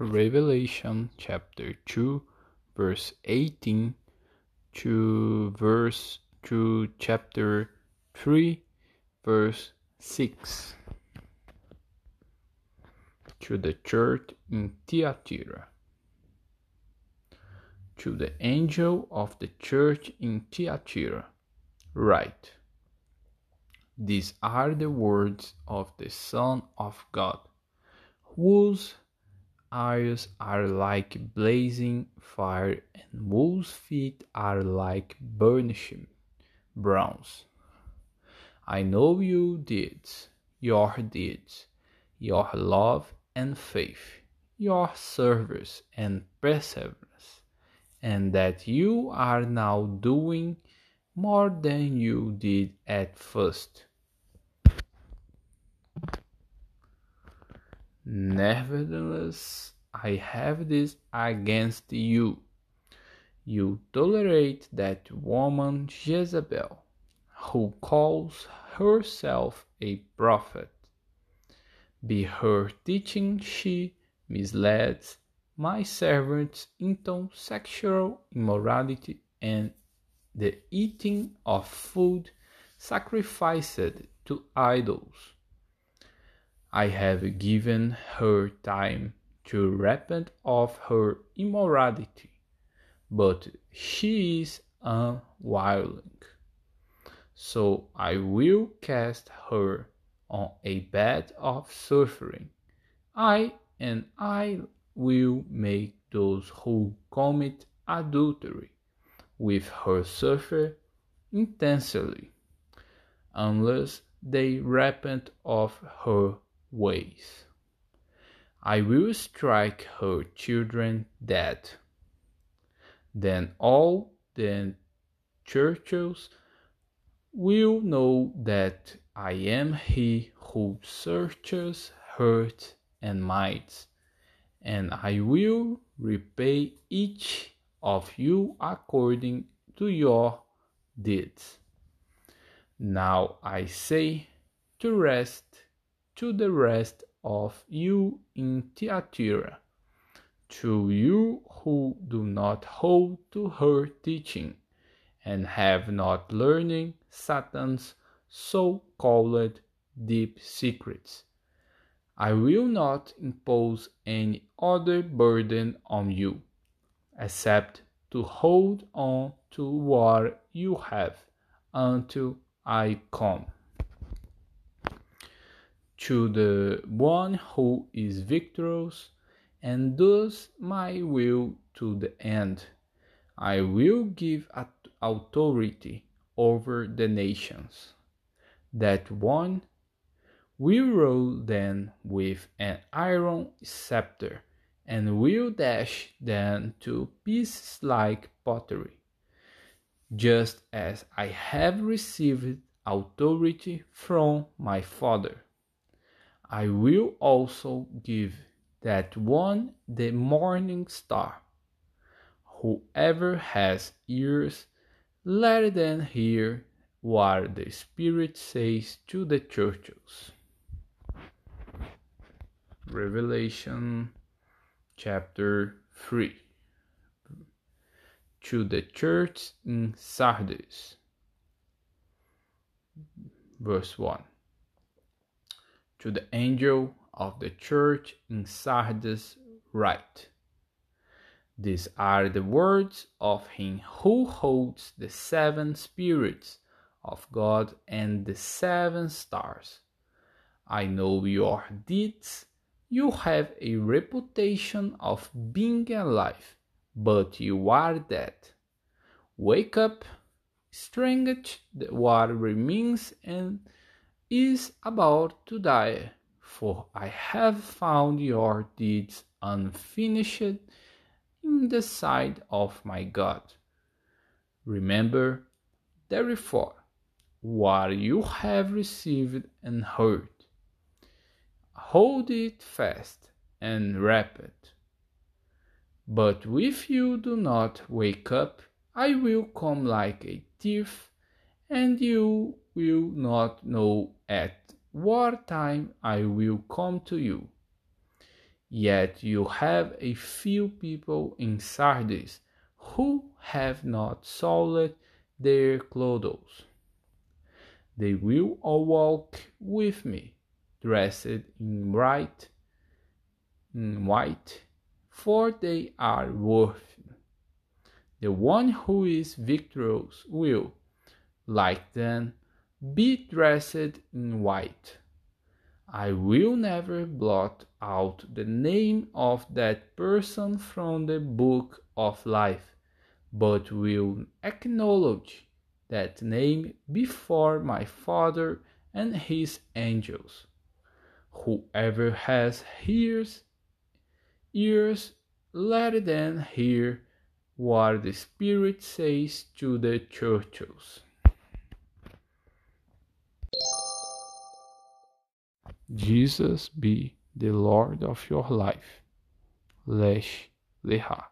Revelation chapter 2 verse 18 to verse to chapter 3 verse 6 to the church in Thyatira. To the angel of the church in Thyatira. Write these are the words of the son of god whose eyes are like blazing fire and whose feet are like burnished bronze. I know your deeds your deeds your love and faith your service and perseverance and that you are now doing more than you did at first Nevertheless, I have this against you. You tolerate that woman Jezebel, who calls herself a prophet. By her teaching, she misleads my servants into sexual immorality and the eating of food sacrificed to idols. I have given her time to repent of her immorality, but she is unwilling. So I will cast her on a bed of suffering. I and I will make those who commit adultery with her suffer intensely, unless they repent of her ways. I will strike her children dead. Then all the churches will know that I am he who searches heart and minds, and I will repay each of you according to your deeds. Now I say to rest to the rest of you in Thyatira, to you who do not hold to her teaching and have not learned Satan's so called deep secrets. I will not impose any other burden on you, except to hold on to what you have until I come to the one who is victorious and does my will to the end. I will give authority over the nations. That one will rule them with an iron scepter and will dash them to pieces like pottery. Just as I have received authority from my Father. I will also give that one the morning star. Whoever has ears, let them hear what the Spirit says to the churches. Revelation chapter 3 To the church in Sardis, verse 1 to the angel of the church in Sardis write These are the words of him who holds the seven spirits of God and the seven stars. I know your deeds. You have a reputation of being alive, but you are dead. Wake up, strengthen what remains, and is about to die, for I have found your deeds unfinished in the sight of my God. Remember, therefore, what you have received and heard. Hold it fast and wrap it. But if you do not wake up, I will come like a thief, and you will not know at what time I will come to you. Yet you have a few people in Sardis who have not soiled their clothes. They will all walk with me, dressed in bright, in white, for they are worthy. The one who is victorious will, like them, be dressed in white. I will never blot out the name of that person from the book of life, but will acknowledge that name before my Father and his angels. Whoever has ears, ears, let them hear what the Spirit says to the churches. Jesus be the Lord of your life. Lesh Leha.